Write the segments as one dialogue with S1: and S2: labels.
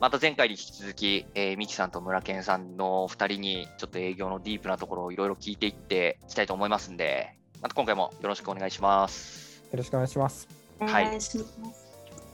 S1: また前回に引き続き、えー、ミキさんと村健さんの2人に、ちょっと営業のディープなところをいろいろ聞いていっていきたいと思いますんで、また今回もよろしくお願いします。
S2: よろしくお願いします。
S1: はい。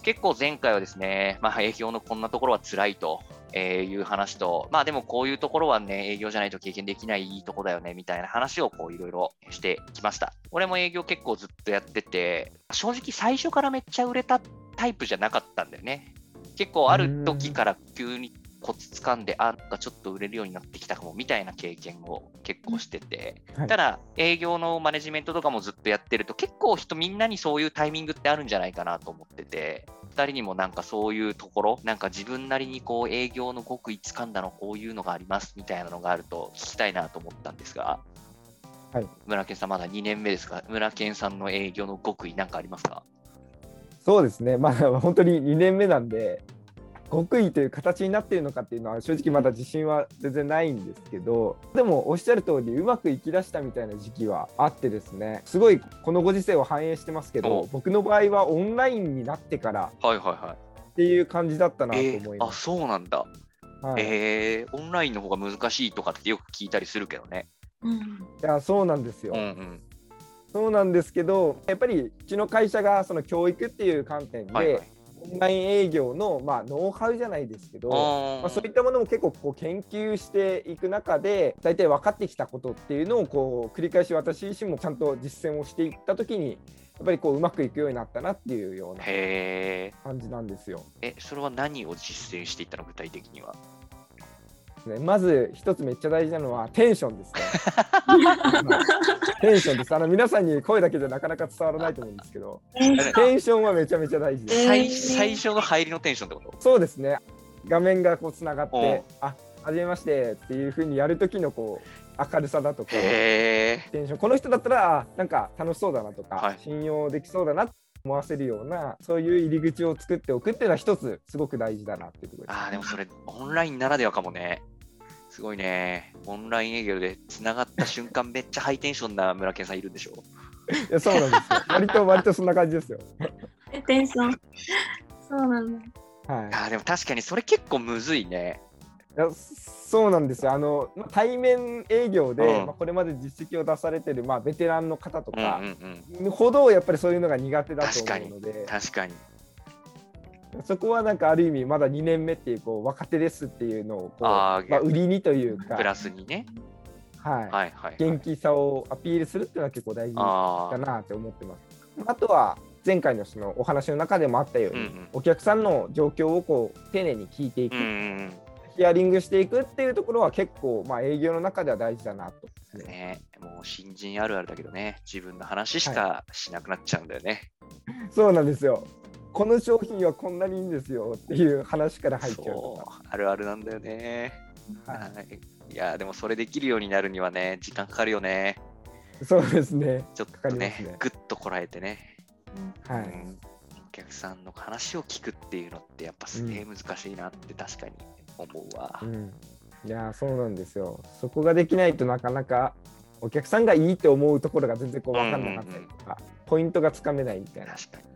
S1: 結構前回はですね、まあ、営業のこんなところは辛いとえいう話と、まあでもこういうところはね、営業じゃないと経験できないいいとこだよね、みたいな話をこういろいろしてきました。俺も営業結構ずっとやってて、正直最初からめっちゃ売れたタイプじゃなかったんだよね。結構ある時から急にコツ掴んで、あ、なんかちょっと売れるようになってきたかもみたいな経験を結構してて、はい、ただ営業のマネジメントとかもずっとやってると、結構人みんなにそういうタイミングってあるんじゃないかなと思ってて、2人にもなんかそういうところ、なんか自分なりにこう営業の極意掴んだのこういうのがありますみたいなのがあると聞きたいなと思ったんですが、はい、村健さんまだ2年目ですが、村健さんの営業の極意なんかありますか？
S2: そうですね、まあ 本当に2年目なんで、極意という形になっているのかっていうのは正直まだ自信は全然ないんですけどでもおっしゃる通りうまくいきだしたみたいな時期はあってですね。すごいこのご時世を反映してますけど僕の場合はオンラインになってからっていう感じだったなと思います。えー、
S1: あそうなんだ、はい、えー、オンラインの方が難しいとかってよく聞いたりするけどね。
S2: うん、いやそうなんですよ。うんうんそうなんですけどやっぱりうちの会社がその教育っていう観点で、はいはい。オンライン営業の、まあ、ノウハウじゃないですけど、まあ、そういったものも結構こう研究していく中で大体分かってきたことっていうのをこう繰り返し私自身もちゃんと実践をしていった時にやっぱりこううまくいくようになったなっていうような感じなんですよ。
S1: えそれは何を実践していったの？具体的には
S2: ね、まず一つめっちゃ大事なのはテンションですね。テンションです。あの皆さんに声だけじゃなかなか伝わらないと思うんですけど、テンションはめちゃめちゃ大事です。
S1: 最最初の入りのテンションってこと？
S2: そうですね。画面がこうつながって、あはじめましてっていうふうにやる時のこう明るさだとかテンション。この人だったらなんか楽しそうだなとか、はい、信用できそうだな思わせるようなそういう入り口を作っておくっていうのは一つすごく大事だなっていうところです、
S1: あでもそれオンラインならではかもねすごいね。オンライン営業でつながった瞬間、めっちゃハイテンションな村健さんいるんでしょ？
S2: いや、そうなんですよ。割と、割とそんな感じですよ。
S3: テンション。そうなん
S1: だ。はい。あ、でも確かにそれ結構むずいね。
S2: いやそうなんですよあの対面営業で、うん、まあ、これまで実績を出されてる、まあ、ベテランの方とか、うんうん、ほどやっぱりそういうのが苦手だと思うので
S1: 確かに
S2: そこはなんかある意味まだ2年目っていうこう若手ですっていうのをこうまあ、売りにというか
S1: プラスにね、
S2: はい、はいはいはい、元気さをアピールするっていうのは結構大事かなって思ってます。あとは前回のそのお話の中でもあったように、うんうん、お客さんの状況をこう丁寧に聞いていく、うんうん、ヒアリングしていくっていうところは結構、まあ、営業の中では大事だなと、
S1: ね、ね。もう新人あるあるだけどね、自分の話しかしなくなっちゃうんだよね。
S2: はい、そうなんですよ。この商品はこんなにいいんですよっていう話から入っちゃう
S1: あるあるなんだよね、はい、い。やでもそれできるようになるにはね時間かかるよね。
S2: そうですね。
S1: ちょっとねね。ぐっとこらえてね、はい、うん、お客さんの話を聞くっていうのってやっぱすげえ難しいなって確かに思うわ、うん、
S2: いやそうなんですよ。そこができないとなかなかお客さんがいいって思うところが全然こう分かんなかったりとか、うんうんうん、ポイントがつかめないみたいな。確かに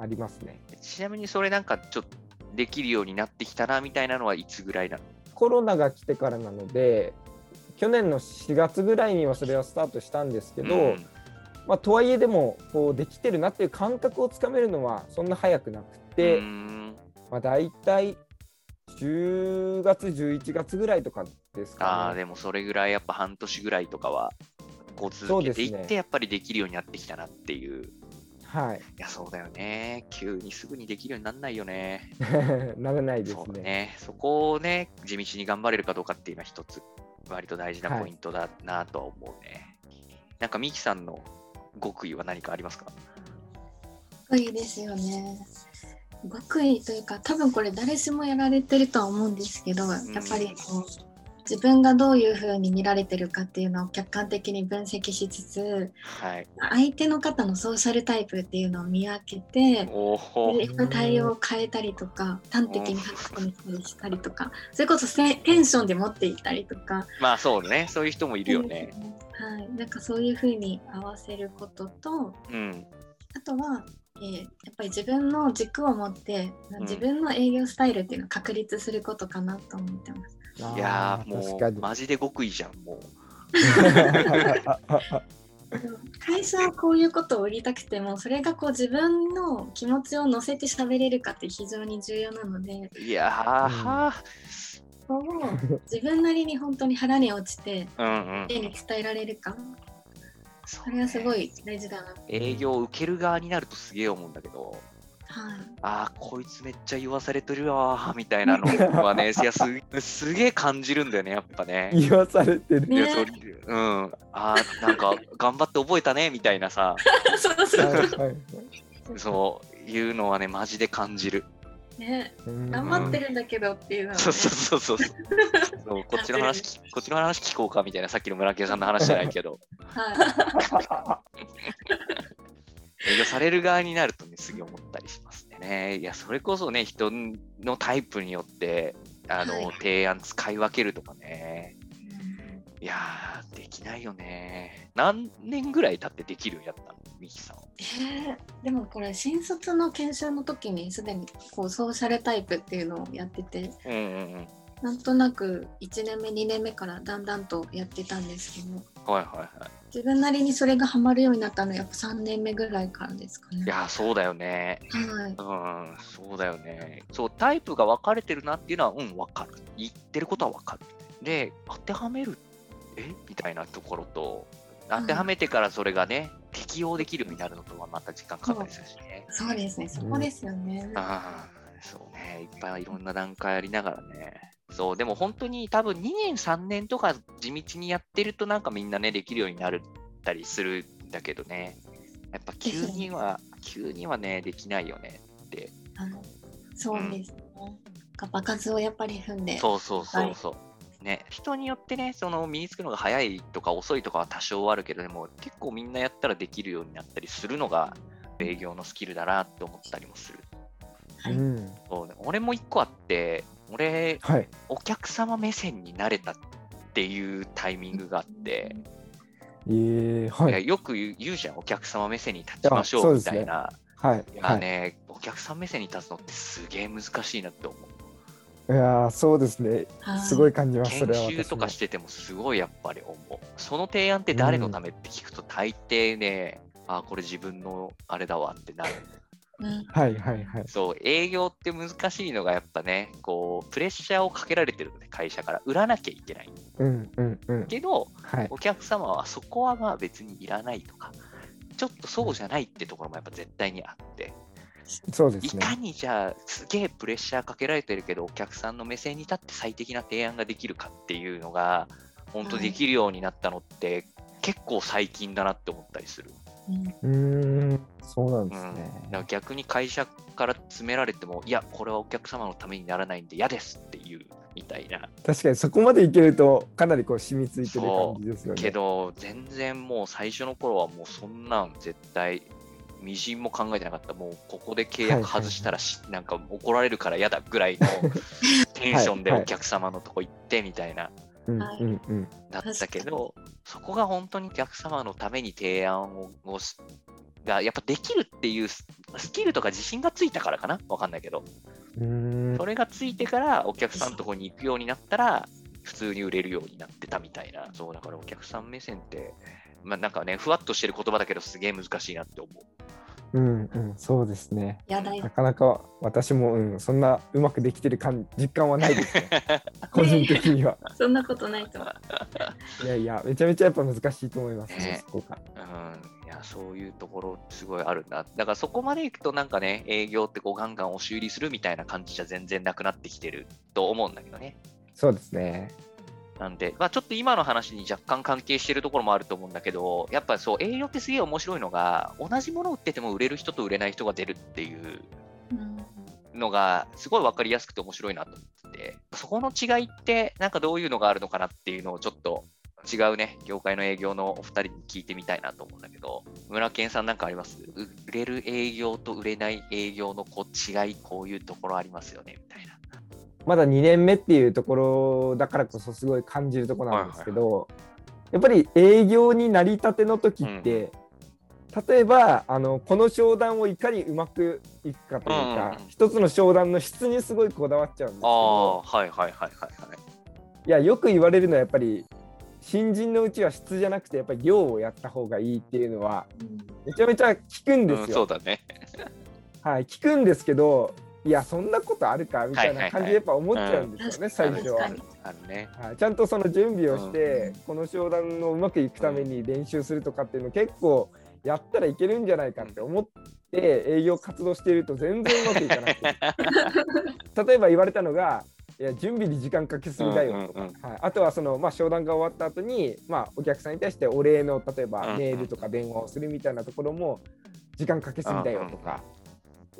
S2: ありますね。
S1: ちなみにそれなんかちょっとできるようになってきたなみたいなのはいつぐらいなの？
S2: コロナが来てからなので去年の4月ぐらいにはそれはスタートしたんですけど、うん、まあ、とはいえでもこうできてるなっていう感覚をつかめるのはそんな早くなくて、うん、まあ、大体10月11月ぐらいとかですか、ね、
S1: あでもそれぐらいやっぱ半年ぐらいとかはこう続けていってやっぱりできるようになってきたなっていう。
S2: はい。い
S1: や、そうだよね。急にすぐにできるようにならないよね。
S2: ならないですね。
S1: ね。そこをね、地道に頑張れるかどうかっていうのは一つ、割と大事なポイントだなとは思うね。はい、なんか、ミキさんの極意は何かありますか？
S3: 極意ですよね。極意というか、多分これ誰しもやられてるとは思うんですけど、やっぱりこう、自分がどういうふうに見られてるかっていうのを客観的に分析しつつ、はい、相手の方のソーシャルタイプっていうのを見分けて対応を変えたりとか端的に書き込みしたりとかそれこそテンションで持っていったりとか。
S1: まあそうね。そういう人もいるよね。
S3: はい、なんかそういうふうに合わせることと、うん、あとはやっぱり自分の軸を持って自分の営業スタイルっていうのを確立することかなと思ってます。
S1: いやもうマジで極意じゃんもう。
S3: 会社はこういうことを売りたくてもそれがこう自分の気持ちを乗せて喋れるかって非常に重要なので
S1: いやー、
S3: うん、自分なりに本当に腹に落ちて家に伝えられるか、それはすごい大事だな
S1: 営業を受ける側になるとすげえ思うんだけどはい、ああこいつめっちゃ言わされてるわみたいなのはね いやすすげえ感じるんだよねやっぱね。
S2: 言わされてる、
S1: いやそうん。ああなんか頑張って覚えたねみたいなさ。
S3: そうそう、はい
S1: そういうのはねマジで感じる。
S3: ね、頑張ってるんだけどっていうの、ね、
S1: そうそうそうそう。そうこっちの話こっちの話聞こうかみたいなさっきの村木さんの話じゃないけど、はい、営業される側になるとね、すげえ思ったりしますね。いや、それこそね、人のタイプによって、あの、はい、提案使い分けるとかね。いやー、できないよね。何年ぐらい経ってできるようになったのミキさん。
S3: えー、でもこれ、新卒の研修の時にすでにこうソーシャルタイプっていうのをやってて、うんうんうんなんとなく1年目2年目からだんだんとやってたんですけど、
S1: はいはいはい、
S3: 自分なりにそれがハマるようになったのはやっぱ3年目ぐらいからですかね。
S1: いやそうだよね。
S3: はい。
S1: うんそうだよね。そうタイプが分かれてるなっていうのはうん分かる。言ってることは分かる。で当てはめるえ？みたいなところと当てはめてからそれがね、うん、適用できるようになるのとはまた時間かかりするしね。
S3: そうですねそこですよね。
S1: うん、あそうねいっぱいいろんな段階ありながらね。そう、でも本当に多分2年、3年とか地道にやってるとなんかみんなね、できるようになるたりするんだけどね。やっぱ急には、急にはね、できないよねって。
S3: そうですね。うん、場数をやっぱり踏んで。
S1: そうそうそうそう。はい、ね、人によってね、その身につくのが早いとか遅いとかは多少あるけど、でも結構みんなやったらできるようになったりするのが営業のスキルだなって思ったりもする。
S3: はい、うん、
S1: そうね、俺も一個あって、俺、はい、お客様目線になれたっていうタイミングがあって、
S2: えーはい、
S1: よく言うじゃん、お客様目線に立ちましょうみたいな。
S2: はい、
S1: いやね、お客さん目線に立つのってすげえ難しいなって思
S2: う。いやそうですね、すごい感じます、
S1: 研修とかしててもすごいやっぱり思う。その提案って誰のためって聞くと大抵ね、うん、あこれ自分のあれだわってなる。
S2: はいはいはい。
S1: そう、営業って難しいのがやっぱね、こう、プレッシャーをかけられてるので、会社から売らなきゃいけない。
S2: うんうんうん。
S1: けど、はい、お客様はそこはまあ別にいらないとか、ちょっとそうじゃないってところもやっぱ絶対にあって。
S2: そうですね、
S1: いかにじゃあすげえプレッシャーかけられてるけどお客さんの目線に立って最適な提案ができるかっていうのが本当できるようになったのって、はい、結構最近だなって思ったりする。
S2: うん、そうなんですね。
S1: うん、逆に会社から詰められても、いや、これはお客様のためにならないんで嫌ですっていうみたいな。
S2: 確かにそこまでいけると、かなりこう染みついてる感じですよね。
S1: けど、全然もう最初の頃はもうそんなん絶対、みじんも考えてなかった、もうここで契約外したらし、はいはい、なんか怒られるから嫌だぐらいのテンションでお客様のとこ行ってみたいな。だったけど、そこが本当にお客様のために提案をがやっぱできるっていうスキルとか自信がついたからかな？わかんないけど。それがついてからお客さんのとこに行くようになったら、普通に売れるようになってたみたいな。そうだからお客さん目線って、まあなんかね、ふわっとしてる言葉だけどすげえ難しいなって思う。
S2: うんうん、そうですね。なかなか私も、うん、そんなうまくできてる感実感はないですね。個人的には。
S3: そんなことないと。
S2: いやいや、めちゃめちゃやっぱ難しいと思いますね、そこが。
S1: うん、いや、そういうところすごいあるな。だからそこまでいくとなんかね、営業ってこうガンガン押し売りするみたいな感じじゃ全然なくなってきてると思うんだけどね。
S2: そうですね。
S1: なんで、まあ、ちょっと今の話に若干関係してるところもあると思うんだけど、やっぱそう、営業ってすげえ面白いのが、同じものを売ってても売れる人と売れない人が出るっていうのが、すごい分かりやすくて面白いなと思ってて、そこの違いって、なんかどういうのがあるのかなっていうのをちょっと違うね、業界の営業のお二人に聞いてみたいなと思うんだけど、村健さんなんかあります？売れる営業と売れない営業のこう違い、こういうところありますよねみたいな。
S2: まだ2年目っていうところだからこそすごい感じるところなんですけど、やっぱり営業になりたての時って、例えばあのこの商談をいかにうまくいくかというか、うんうん、一つの商談の質にすごいこだわっちゃうんですけど
S1: はいはいはいはいはい
S2: い。やよく言われるのはやっぱり新人のうちは質じゃなくてやっぱり量をやった方がいいっていうのはめちゃめちゃ聞くんですよ。うん、
S1: そうだね。
S2: はい聞くんですけどいやそんなことあるかみたいな感じでやっぱ思っちゃうんですよね、最初は。あるね、はい、ちゃんとその準備をして、この商談をうまくいくために練習するとかっていうの結構やったらいけるんじゃないかって思って営業活動していると全然うまくいかなくて。例えば言われたのがいや準備に時間かけすぎだよとか、はい、あとはその、まあ、商談が終わった後にまあ、お客さんに対してお礼の例えばメールとか電話をするみたいなところも時間かけすぎだよとか,、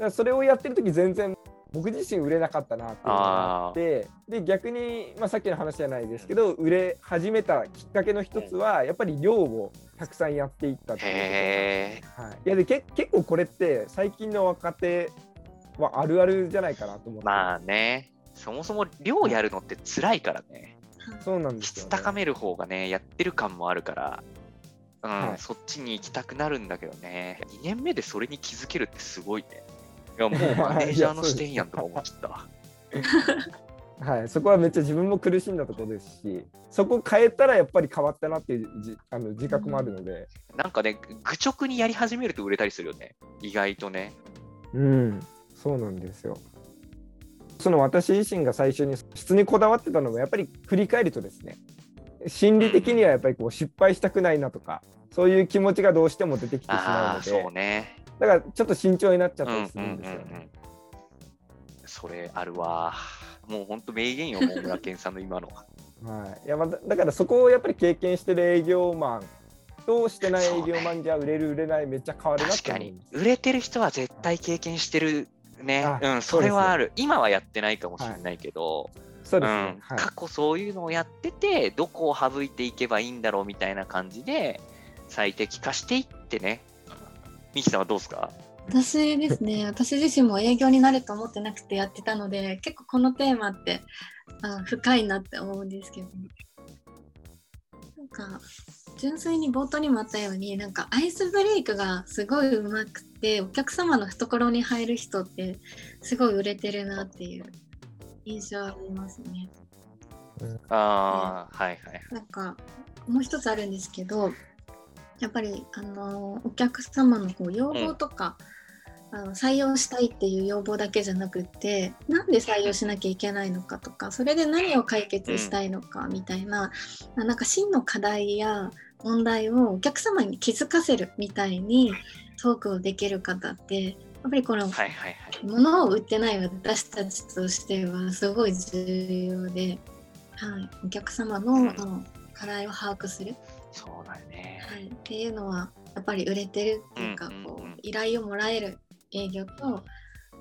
S2: かそれをやってる時全然僕自身売れなかったなっていうのがあってで逆に、まあ、さっきの話じゃないですけど売れ始めたきっかけの一つはやっぱり量をたくさんやっていったっていうこと、はい、いやでけ結構これって最近の若手はあるあるじゃないかなと思って。
S1: まあね。そもそも量やるのって辛いからね、
S2: そうなんです
S1: よ、ね、質高める方がねやってる感もあるから。うん、はい、そっちに行きたくなるんだけどね。2年目でそれに気づけるってすごいね。いやもうマネージャーの視点やんとか思っちゃった。
S2: はい、そこはめっちゃ自分も苦しんだところですしそこ変えたらやっぱり変わったなっていうじあの自覚もあるので、
S1: なんかね愚直にやり始めると売れたりするよね。意外とね。
S2: うん。そうなんですよ。その私自身が最初に質にこだわってたのもやっぱり振り返るとですね心理的にはやっぱりこう失敗したくないなとかそういう気持ちがどうしても出てきてしまうので。
S1: そうね
S2: だからちょっと慎重になっちゃったりするんですよね。うんうんうんうん、
S1: それあるわ。もう本当名言よ、大村健さんの今の。
S2: は。い、いやまだからそこをやっぱり経験してる営業マンとしてない営業マンじゃ売れる売れないめっちゃ変わるな
S1: 確かに。売れてる人は絶対経験してるね、うん、それはある、今はやってないかもしれないけど、
S2: そうですね、
S1: うん、過去そういうのをやっててどこを省いていけばいいんだろうみたいな感じで最適化していってねミキさんはどうですか？
S3: 私ですね 私自身も営業になると思ってなくてやってたので結構このテーマってあ深いなって思うんですけどなんか純粋に冒頭にもあったようになんかアイスブレイクがすごいうまくてお客様の懐に入る人ってすごい売れてるなっていう印象ありますね。
S1: ああ、はいはい。
S3: なんかもう一つあるんですけどやっぱりあのお客様のこう要望とか、うん、あの採用したいっていう要望だけじゃなくてなんで採用しなきゃいけないのかとかそれで何を解決したいのかみたいな、うん、なんか真の課題や問題をお客様に気づかせるみたいにトークをできる方ってやっぱりこの、物を売ってない私たちとしてはすごい重要で、はい、お客様の、うん、課題を把握する。
S1: そうだよね、
S3: はい、っていうのはやっぱり売れてるっていうか、こう依頼をもらえる営業と、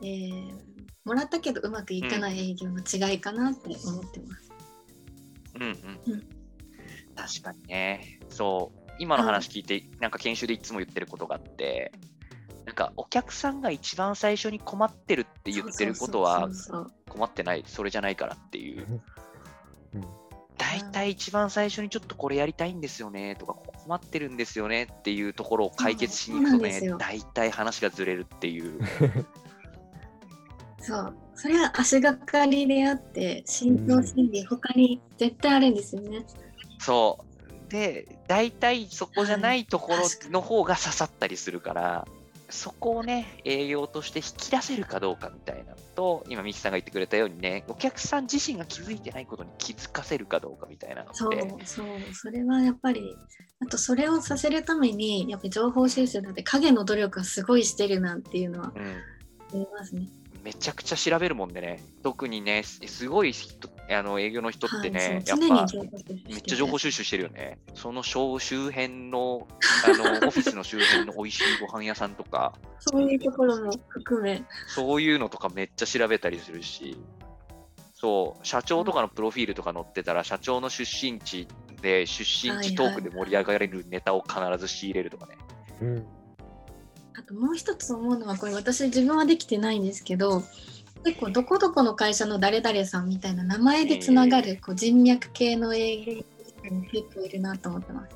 S3: えー、もらったけどうまくいかない営業の違いかなって思ってます。
S1: うんうん、うん、確かにね。そう。今の話聞いて、なんか研修でいつも言ってることがあってなんかお客さんが一番最初に困ってるって言ってることは困ってない。それじゃないからっていう。大体一番最初にちょっとこれやりたいんですよねとか困ってるんですよねっていうところを解決しに行くとね大体話がずれるっていう。
S3: そう。それは足がかりであって心臓心理他に絶対あるんですよね。
S1: そう。で大体そこじゃないところの方が刺さったりするから、そこをね、営業として引き出せるかどうかみたいなのと、今、ミキさんが言ってくれたようにね、お客さん自身が気づいてないことに気づかせるかどうかみたいなの
S3: そう、そう、それはやっぱり、あとそれをさせるために、やっぱり情報収集だって影の努力がすごいしてるなっていうのは、思いますね。
S1: めちゃくちゃ調べるもんでね、特にね、すごいあの営業の人ってね、はい、やっぱめっちゃ情報収集してるよね。その周辺のあのオフィスの周辺の美味しいご飯屋さんとか、
S3: そういうところも含め、
S1: そういうのとかめっちゃ調べたりするし、そう、社長とかのプロフィールとか載ってたら、社長の出身地で出身地トークで盛り上がれるネタを必ず仕入れるとかね。
S2: はいはいうん
S3: あともう一つ思うのはこれ私自分はできてないんですけど結構どこどこの会社の誰々さんみたいな名前でつながるこう人脈系の営業も結構いるなと思ってます。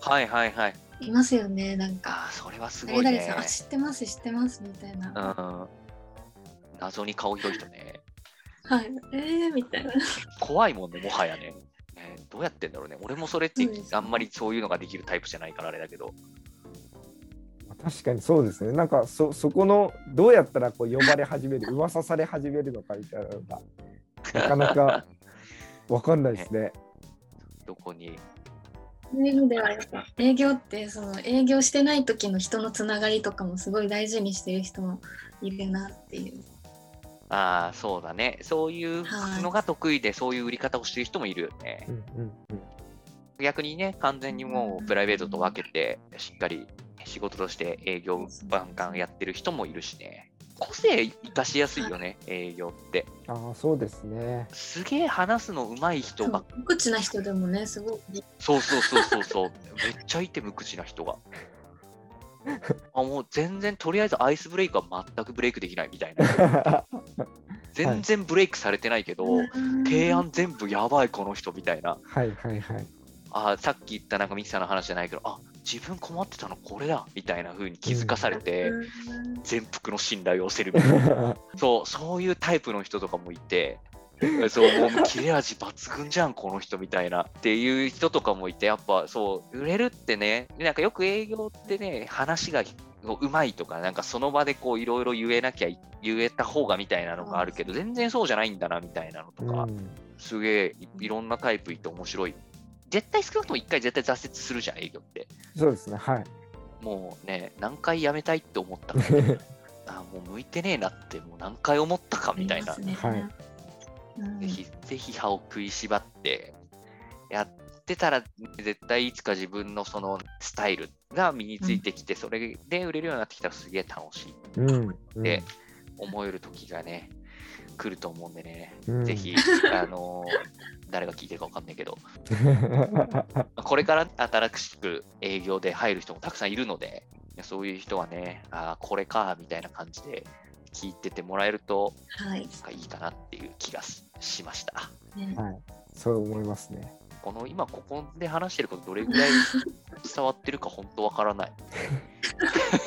S1: はいはいはい。
S3: いますよね、なんか。
S1: あそれはすごいね。
S3: さん、あ、知ってます、知ってます、みたいな。
S1: うん。謎に顔広い人ね。
S3: はい。えー、みたいな。
S1: 怖いもんね、もはやね。ねどうやってんだろうね。俺もそれってあんまりそういうのができるタイプじゃないからあれだけど。
S2: 確かにそうですね。なんかそそこのどうやったらこう呼ばれ始める、噂され始めるのかみたいなのがなかなかわかんないですね。ね
S1: どこに？
S3: そういう意味ではやっぱ営業ってその営業してない時の人のつながりとかもすごい大事にしてる人もいるなっていう。
S1: ああそうだねそういうのが得意で、はい、そういう売り方をしてる人もいるよね。うんうんうん、逆にね完全にもうプライベートと分けてしっかり仕事として営業バンバンやってる人もいるしね。個性生かしやすいよね、営業って。
S2: ああ、そうですね。
S1: すげえ話すのうまい人が。
S3: 無口な人でもね、すごい。
S1: そうそうそうそうそう。めっちゃいて無口な人が。あもう全然とりあえずアイスブレイクは全くブレイクできないみたいな。全然ブレイクされてないけど、はい、提案全部やばいこの人みたいな。
S2: はいはいはい。
S1: あさっき言ったなんかミキさんの話じゃないけど、あ自分困ってたのこれだみたいな風に気づかされて、全幅の信頼を寄せるみたいな。そうそういうタイプの人とかもいてそうもう切れ味抜群じゃんこの人みたいな。っていう人とかもいてやっぱそう売れるってねなんかよく営業ってね話がうまいとかなんかその場でこういろいろ言えなきゃ言えた方がみたいなのがあるけど全然そうじゃないんだなみたいなのとか、すげえいろんなタイプいて面白い絶対少なくとも1回絶対挫折するじゃん、営業って。
S2: そうですね、はい。
S1: もうね、何回辞めたいって思ったか、ね、あもう向いてねえなって、もう何回思ったかみたいな。ね、はい。ぜひ、ぜひ歯を食いしばってやってたら、絶対いつか自分のそのスタイルが身についてきて、うん、それで売れるようになってきたらすげえ楽しいって思える時がね、来ると思うんでね、うん、ぜひ、あのー誰が聞いてるか分かんないけど、これから新しく営業で入る人もたくさんいるので、そういう人はね、ああ、これか、みたいな感じで聞いててもらえると、はい、いいかなっていう気がしました。は
S2: い、そう思いますね。
S1: この今ここで話してることどれぐらい 伝わってるか本当わからない。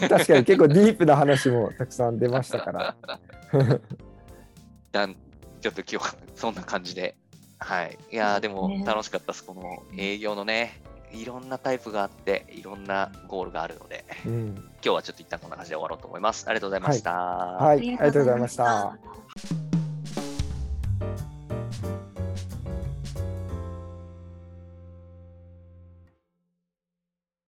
S2: 確かに結構ディープな話もたくさん出ましたから。
S1: ちょっと今日は そんな感じではい。いやでも楽しかったです。この営業のね、いろんなタイプがあって、いろんなゴールがあるので、うん、今日はちょっと一旦こんな感じで終わろうと思います。ありがとうございました。
S2: はい、はい、ありがとうございました。